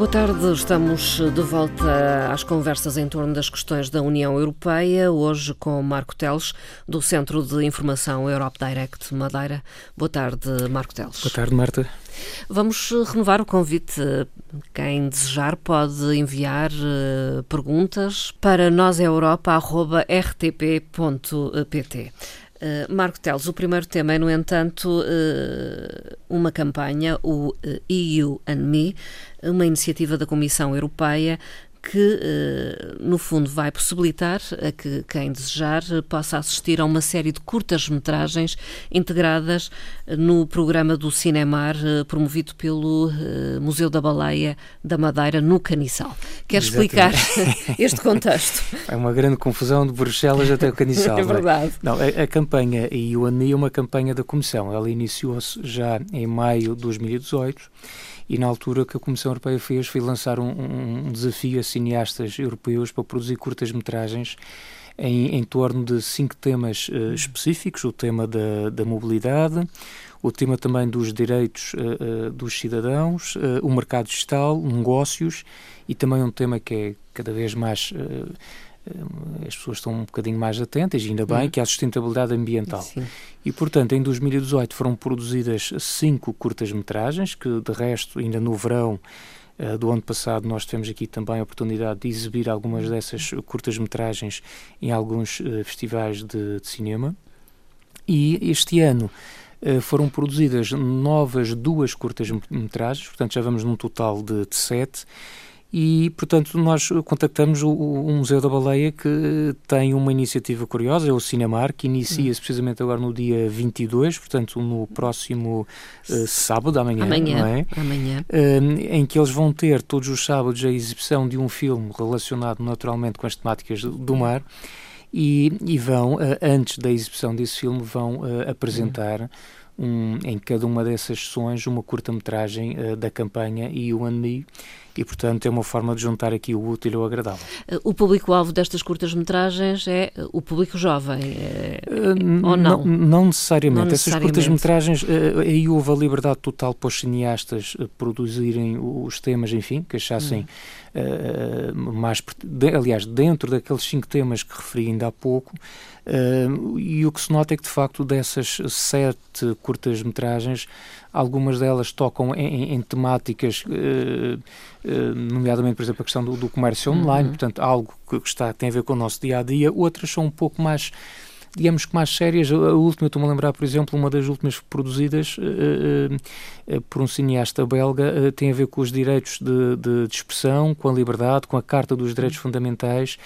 Boa tarde, estamos de volta às conversas em torno das questões da União Europeia, hoje com Marco Teles, do Centro de Informação Europe Direct Madeira. Boa tarde, Marco Teles. Boa tarde, Marta. Vamos renovar o convite. Quem desejar pode enviar uh, perguntas para noseuropa.rtp.pt. Uh, Marco Teles, o primeiro tema é, no entanto, uh, uma campanha, o EU and Me, uma iniciativa da Comissão Europeia que, eh, no fundo, vai possibilitar a que quem desejar possa assistir a uma série de curtas-metragens integradas no programa do Cinemar, eh, promovido pelo eh, Museu da Baleia da Madeira, no Caniçal. Quer explicar este contexto? É uma grande confusão de Bruxelas até o Caniçal. é verdade. Não, a, a campanha EU é uma campanha da Comissão. Ela iniciou-se já em maio de 2018 e na altura que a Comissão Europeia fez foi lançar um, um desafio a cineastas europeus para produzir curtas-metragens em, em, torno de cinco temas uh, específicos: o tema da, da, mobilidade, o tema também dos direitos uh, uh, dos cidadãos, o mercado digital, negócios e também um tema que é cada vez mais as pessoas estão um bocadinho mais atentas, ainda bem, uhum. que é a sustentabilidade ambiental. Sim. E, portanto, em 2018 foram produzidas cinco curtas-metragens, que de resto, ainda no verão uh, do ano passado, nós tivemos aqui também a oportunidade de exibir algumas dessas curtas-metragens em alguns uh, festivais de, de, cinema. E este ano uh, foram produzidas novas duas curtas-metragens, portanto já vamos num total de, de sete e, portanto, nós contactamos o, o, Museu da Baleia, que tem uma iniciativa curiosa, é o Cinemar, que inicia-se precisamente agora no dia 22, portanto, no próximo uh, sábado, amanhã, amanhã, é? Amanhã. Uh, em que eles vão ter todos os sábados a exibição de um filme relacionado naturalmente com as temáticas do mar. E, e vão, uh, antes da exibição desse filme, vão apresentar um, em cada uma dessas sessões uma curta-metragem da campanha You and Me e, portanto, é uma forma de juntar aqui o útil ao agradável. Eh, o público-alvo destas curtas-metragens é eh, o público jovem, é... uh, ou não? Não, necessariamente. Não Essas curtas-metragens, aí houve a liberdade total para os cineastas produzirem os temas, enfim, que achassem uh, mais... Aliás, dentro daqueles cinco temas que referi ainda há pouco, e o que se nota é que, de facto, dessas sete curtas-metragens, algumas delas tocam em, em temáticas, uh, uh, nomeadamente, por exemplo, a questão do, do comércio online, uhum. portanto, algo que, está, tem a ver com o nosso dia a dia, outras são um pouco mais digamos que mais sérias. A última, estou-me a lembrar, por exemplo, uma das últimas produzidas uh, uh, por um cineasta belga, uh, tem a ver com os direitos de, de, de, expressão, com a liberdade, com a Carta dos Direitos Fundamentais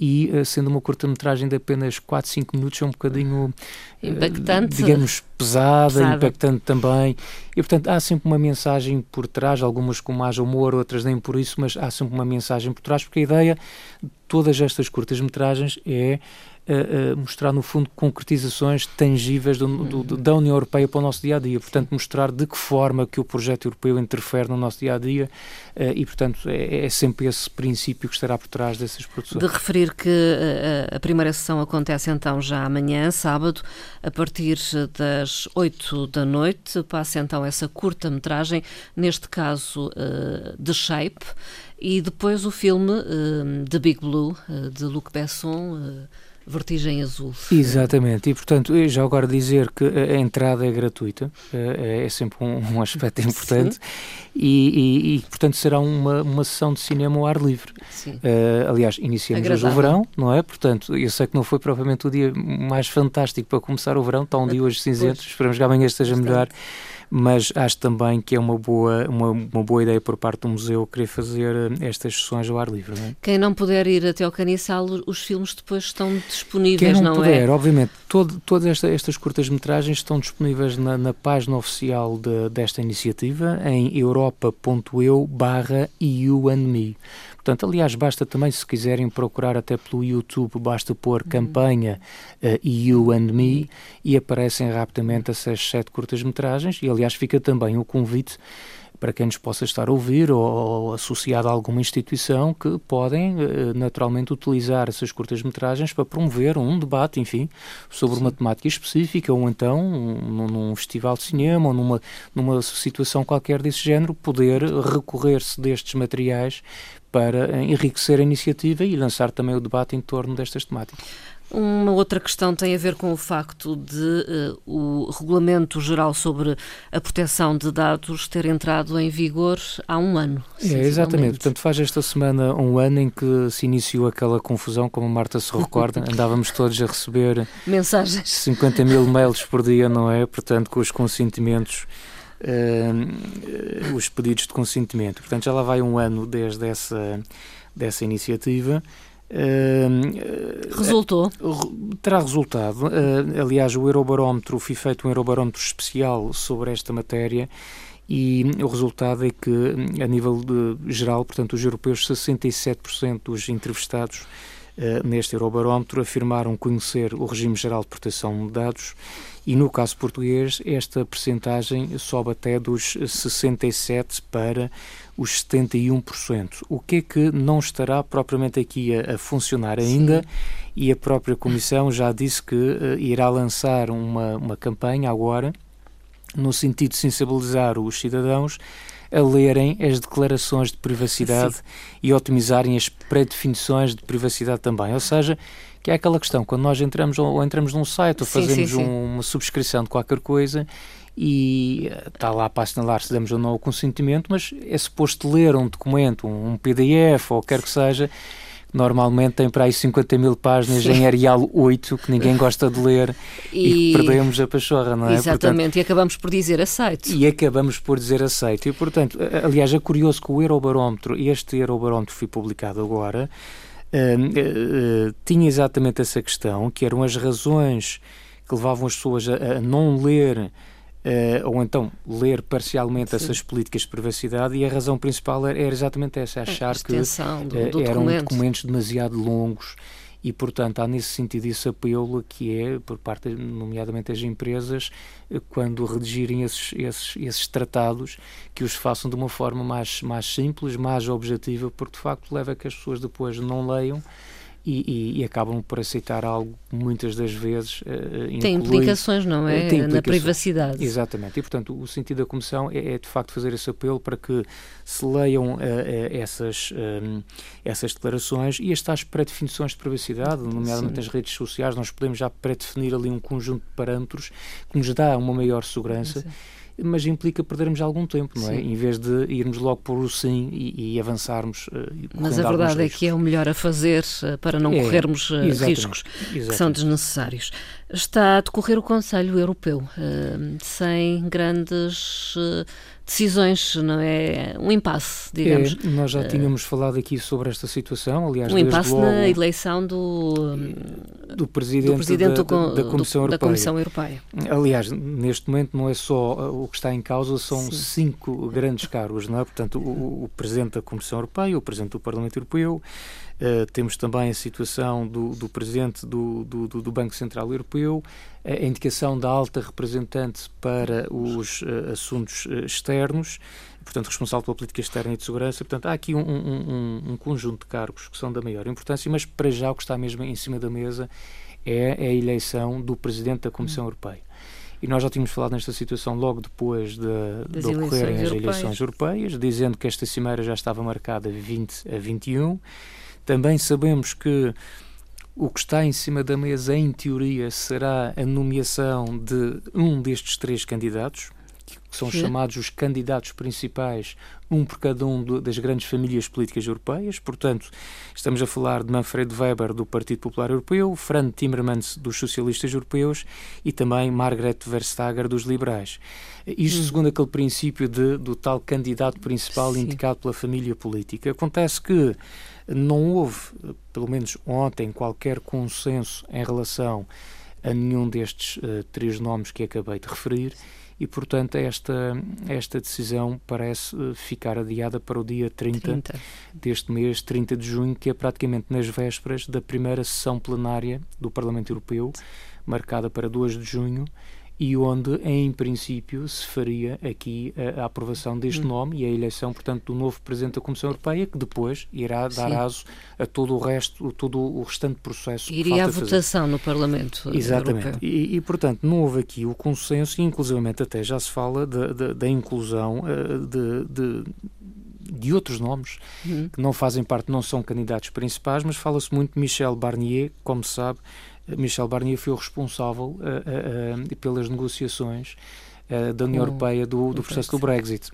e sendo uma curta-metragem de apenas 4, 5 minutos é um bocadinho impactante, digamos pesada, pesada, impactante também. E portanto há sempre uma mensagem por trás, algumas com mais humor, outras nem por isso, mas há sempre uma mensagem por trás porque a ideia de todas estas curtas-metragens é uh, mostrar, no fundo, concretizações tangíveis do, do, da União Europeia para o nosso dia a dia. Portanto, mostrar de que forma que o projeto europeu interfere no nosso dia a dia uh, e, portanto, é, é, sempre esse princípio que estará por trás dessas produções. De referir que uh, a primeira sessão acontece então já amanhã, sábado, a partir das 8 da noite. Passa então essa curta-metragem, neste caso The Shape, e depois o filme The Big Blue, de Luc Besson Vertigem Azul. Exatamente, e portanto, já agora dizer que a entrada é gratuita, é, sempre um, aspecto importante, e, e, e, portanto será uma, uma sessão de cinema ao ar livre. Uh, aliás, iniciamos Agradável. hoje o verão, não é? Portanto, eu sei que não foi propriamente o dia mais fantástico para começar o verão, está um dia hoje cinzento, esperamos que amanhã esteja melhor mas acho também que é uma boa, uma, uma boa ideia por parte do museu querer fazer eh, estas sessões ao ar livre. Não é? Quem não puder ir até ao Caniçal, os filmes depois estão disponíveis, Quem não, não é? puder, é? obviamente, todo, todas esta, estas curtas-metragens estão disponíveis na, na página oficial de, desta iniciativa em europa.eu barra. Portanto, aliás, basta também, se quiserem procurar até pelo YouTube, basta pôr uhum. campanha uh, You and Me e aparecem rapidamente essas sete curtas-metragens. E, aliás, fica também o convite para quem nos possa estar a ouvir ou, ou associado a alguma instituição que podem uh, naturalmente utilizar essas curtas-metragens para promover um debate, enfim, sobre Sim. uma temática específica ou então um, num festival de cinema ou numa, numa situação qualquer desse género, poder recorrer-se destes materiais para enriquecer a iniciativa e lançar também o debate em torno destas temáticas. Uma outra questão tem a ver com o facto de uh, o Regulamento Geral sobre a Proteção de Dados ter entrado em vigor há um ano. É, exatamente. Portanto, faz esta semana um ano em que se iniciou aquela confusão, como a Marta se recorda, andávamos todos a receber mensagens 50 mil mails por dia, não é? Portanto, com os consentimentos. Uh, os pedidos de consentimento. Portanto, já lá vai um ano desde essa, dessa iniciativa. Uh, Resultou? Uh, terá resultado. Uh, aliás, o Eurobarómetro, foi feito um Eurobarómetro especial sobre esta matéria e o resultado é que, a nível geral, portanto, os europeus, 67% dos entrevistados neste Eurobarómetro afirmaram conhecer o regime geral de proteção de dados e no caso português esta percentagem sobe até dos 67 para os 71%. O que é que não estará propriamente aqui a, a funcionar ainda? Sim. E a própria Comissão já disse que uh, irá lançar uma, uma campanha agora, no sentido de sensibilizar os cidadãos a lerem as declarações de privacidade Sim. e otimizarem as pré-definições de privacidade também. Ou seja, que é aquela questão, quando nós entramos ou entramos num site ou fazemos sim, sim, sim. Um, uma subscrição de qualquer coisa e está lá para assinalar se damos ou não o consentimento, mas é suposto ler um documento, um PDF ou quer que seja, normalmente tem para aí 50 mil páginas em Arial 8 que ninguém gosta de ler e, e perdemos a pachorra, não é? Exatamente, portanto, e acabamos por dizer aceito. E acabamos por dizer aceito. E, portanto, aliás, é curioso que o Eurobarómetro, este Eurobarómetro foi publicado agora, uh, uh, tinha exatamente essa questão, que eram as razões que levavam as pessoas a, a não ler ou então ler parcialmente Sim. essas políticas de privacidade e a razão principal era, era exatamente essa, achar que do, do eram documentos demasiado longos e, portanto, há nesse sentido esse apelo que é, por parte, nomeadamente, das empresas, eh, quando redigirem esses, esses, esses tratados, que os façam de uma forma mais, mais simples, mais objetiva, porque, de facto, leva a que as pessoas depois não leiam e, e, e, acabam por aceitar algo muitas das vezes uh, tem implicações não é? Implicações. na privacidade. Exatamente. E portanto o sentido da comissão é, é de facto fazer esse apelo para que se leiam uh, essas um, essas declarações e as tais pré-definições de privacidade nomeadamente Sim. nas redes sociais. Nós podemos já pré-definir ali um conjunto de parâmetros que nos dá uma maior segurança Sim mas implica perdermos algum tempo, não é? Sim. Em vez de irmos logo por o sim e, e avançarmos. Uh, mas a verdade é que é o melhor a fazer uh, para não é, corrermos uh, riscos exatamente. que são desnecessários. Está a decorrer o Conselho Europeu, sem grandes decisões, não é? Um impasse, digamos. É, nós já tínhamos uh, falado aqui sobre esta situação, aliás, um impasse logo, na eleição do, do presidente, do presidente da, do, da, Comissão da, Comissão Europeia. Aliás, neste momento não é só uh, o que está em causa, são Sim. cinco grandes cargos, não é? Portanto, o, o presidente da Comissão Europeia, o presidente do Parlamento Europeu, Uh, temos também a situação do, do presidente do, do, do, Banco Central Europeu, a indicação da alta representante para os uh, assuntos uh, externos, portanto, responsável pela política externa e de segurança. Portanto, há aqui um, um, um, conjunto de cargos que são da maior importância, mas para já o que está mesmo em cima da mesa é a eleição do presidente da Comissão hum. Europeia. E nós já tínhamos falado nesta situação logo depois de, de ocorrerem as eleições europeias, dizendo que esta cimeira já estava marcada de 20 a 21 também sabemos que o que está em cima da mesa, em teoria, será a nomeação de um destes três candidatos, que são Sim. chamados os candidatos principais, um por cada um das grandes famílias políticas europeias. Portanto, estamos a falar de Manfred Weber, do Partido Popular Europeu, Franz Timmermans, dos Socialistas Europeus e também Margaret Verstager, dos Liberais. Isto hum. segundo aquele princípio de, do tal candidato principal Sim. indicado pela família política. Acontece que não houve, pelo menos ontem, qualquer consenso em relação a nenhum destes uh, três nomes que acabei de referir e, portanto, esta, esta decisão parece uh, ficar adiada para o dia 30, 30, deste mês, 30 de junho, que é praticamente nas vésperas da primeira sessão plenária do Parlamento Europeu, marcada para 2 de junho, e onde, em princípio, se faria aqui a, a aprovação deste hum. nome e a eleição, portanto, do novo Presidente da Comissão Europeia, que depois irá dar Sim. aso a todo o resto, todo o restante processo. Iria à votação no Parlamento Exatamente. Europeu. E, e, portanto, não houve aqui o consenso e, inclusivamente, até já se fala da inclusão uh, de, de de outros nomes uhum. que não fazem parte, não são candidatos principais, mas fala-se muito de Michel Barnier, como se sabe, Michel Barnier foi o responsável uh, uh, pelas negociações da União Europeia do, do processo do Brexit.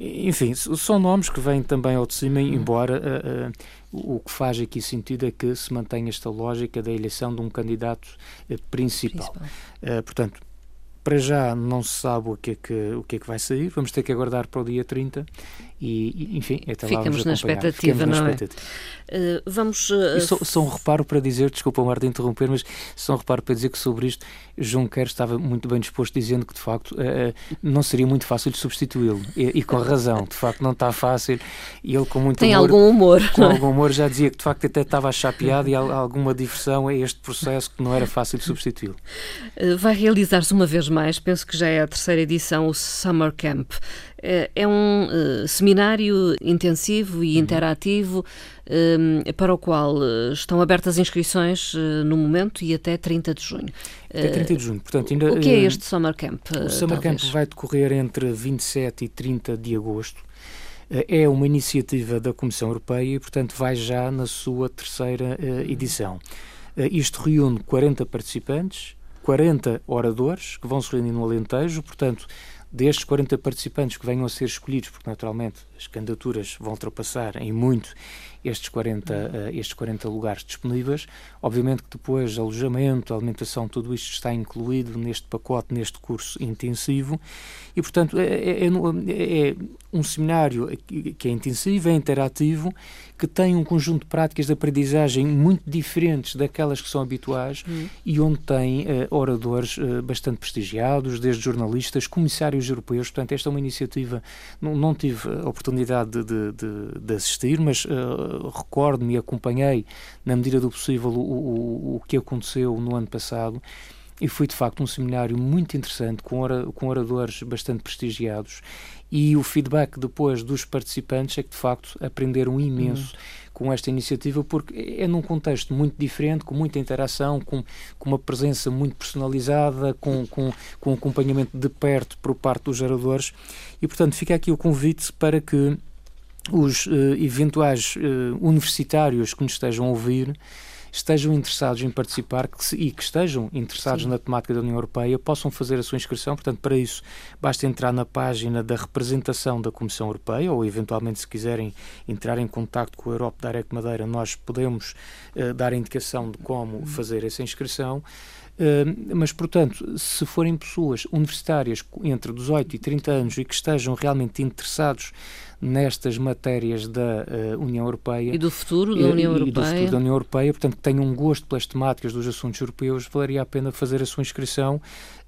enfim, são nomes que vêm também ao de cima, uhum. embora o que faz aqui sentido é que se mantenha esta lógica da eleição de um candidato principal. principal. portanto, para já não se sabe o que, é que, o que é que vai sair, vamos ter que aguardar para o dia 30 e, enfim, até lá vamos na expectativa, não é? Uh, vamos. Uh, só, só, um reparo para dizer, desculpa, Mar, de interromper, mas só um reparo para dizer que sobre isto João Quer estava muito bem disposto, dizendo que de facto uh, não seria muito fácil de substituí-lo e, e, com razão, de facto não está fácil. E ele com muito Tem humor, algum humor. Com algum humor já dizia que de facto até estava piada e alguma diversão a este processo que não era fácil de substituí-lo. vai realizar-se uma vez mais, penso que já é a terceira edição, o Summer Camp. Eh, é um uh, seminário intensivo e uhum. interativo uh, para o qual estão abertas inscrições no momento e até 30 de junho. Até 30 de junho, portanto ainda... O que é este Summer Camp? o Summer talvez? Camp vai decorrer entre 27 e 30 de agosto. É uma iniciativa da Comissão Europeia e, portanto, vai já na sua terceira edição. Isto reúne 40 participantes, 40 oradores que vão se reunir no Alentejo, portanto, destes 40 participantes que venham a ser escolhidos, porque naturalmente as candidaturas vão ultrapassar em muito estes 40, uh, estes 40 lugares disponíveis. Obviamente que depois alojamento, alimentação, tudo isto está incluído neste pacote, neste curso intensivo e, portanto, é, é, é, é um seminário que é intensivo, é interativo, que tem um conjunto de práticas de aprendizagem muito diferentes daquelas que são habituais uhum. e onde tem uh, oradores uh, bastante prestigiados, desde jornalistas, comissários europeus. Portanto, esta é uma iniciativa, não, não tive a oportunidade de, de, de, de assistir, mas uh, recordo-me e acompanhei, na medida do possível, o, o, o que aconteceu no ano passado e foi de facto um seminário muito interessante com, ora, com oradores bastante prestigiados e o feedback depois dos participantes é que de facto aprenderam imenso uhum. com esta iniciativa porque é num contexto muito diferente, com muita interação, com, com uma presença muito personalizada, com, com, com acompanhamento de perto por parte dos geradores e portanto fica aqui o convite para que os uh, eventuais uh, universitários que nos estejam a ouvir estejam interessados em participar que se, e que estejam interessados Sim. na temática da União Europeia possam fazer a sua inscrição. Portanto, para isso, basta entrar na página da representação da Comissão Europeia ou, eventualmente, se quiserem entrar em contato com a Europa Direct Madeira, nós podemos uh, dar a indicação de como uhum. fazer essa inscrição. Uh, mas, portanto, se forem pessoas universitárias entre 18 e 30 anos e que estejam realmente interessados nestas matérias da uh, União Europeia e do futuro da União e, Europeia. E do futuro da União Europeia, portanto, que tenham um gosto pelas temáticas dos assuntos europeus, valeria a pena fazer a sua inscrição.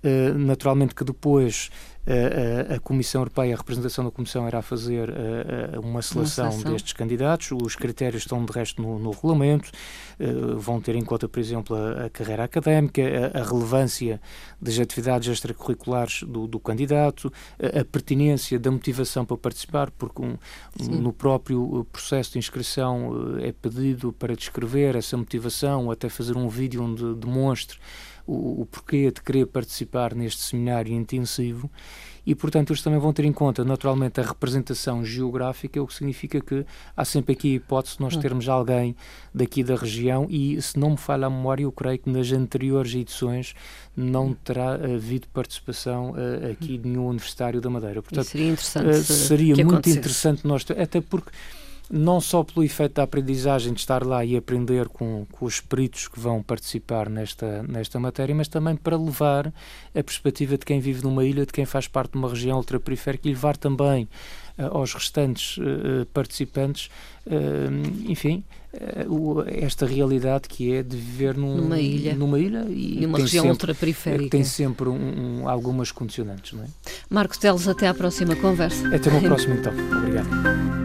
Uh, naturalmente que depois a, a, Comissão Europeia, a representação da Comissão irá fazer uh, uma, seleção uma seleção destes candidatos. Os critérios estão, de resto, no, no regulamento. Uh, vão ter em conta, por exemplo, a, a carreira académica, a, a, relevância das atividades extracurriculares do, do candidato, a, pertinência da motivação para participar, porque um, no próprio processo de inscrição é pedido para descrever essa motivação, até fazer um vídeo onde demonstre o, o porquê de querer participar neste seminário intensivo e, portanto, eles também vão ter em conta, naturalmente, a representação geográfica, o que significa que há sempre aqui a hipótese de nós hum. termos alguém daqui da região e, se não me falha a memória, eu creio que nas anteriores edições não hum. terá havido participação uh, aqui de nenhum universitário da Madeira. Portanto, seria interessante. Uh, seria muito interessante nós, até porque não só pelo efeito da aprendizagem de estar lá e aprender com, com os peritos que vão participar nesta, nesta matéria, mas também para levar a perspectiva de quem vive numa ilha, de quem faz parte de uma região ultraperiférica e levar também uh, aos restantes uh, participantes, uh, enfim, esta realidade que é de viver num, numa ilha, numa ilha e numa região ultraperiférica. Tem sempre um, um, algumas condicionantes. Não é? Marcos Teles, até à próxima conversa. Até uma próxima então. Obrigado.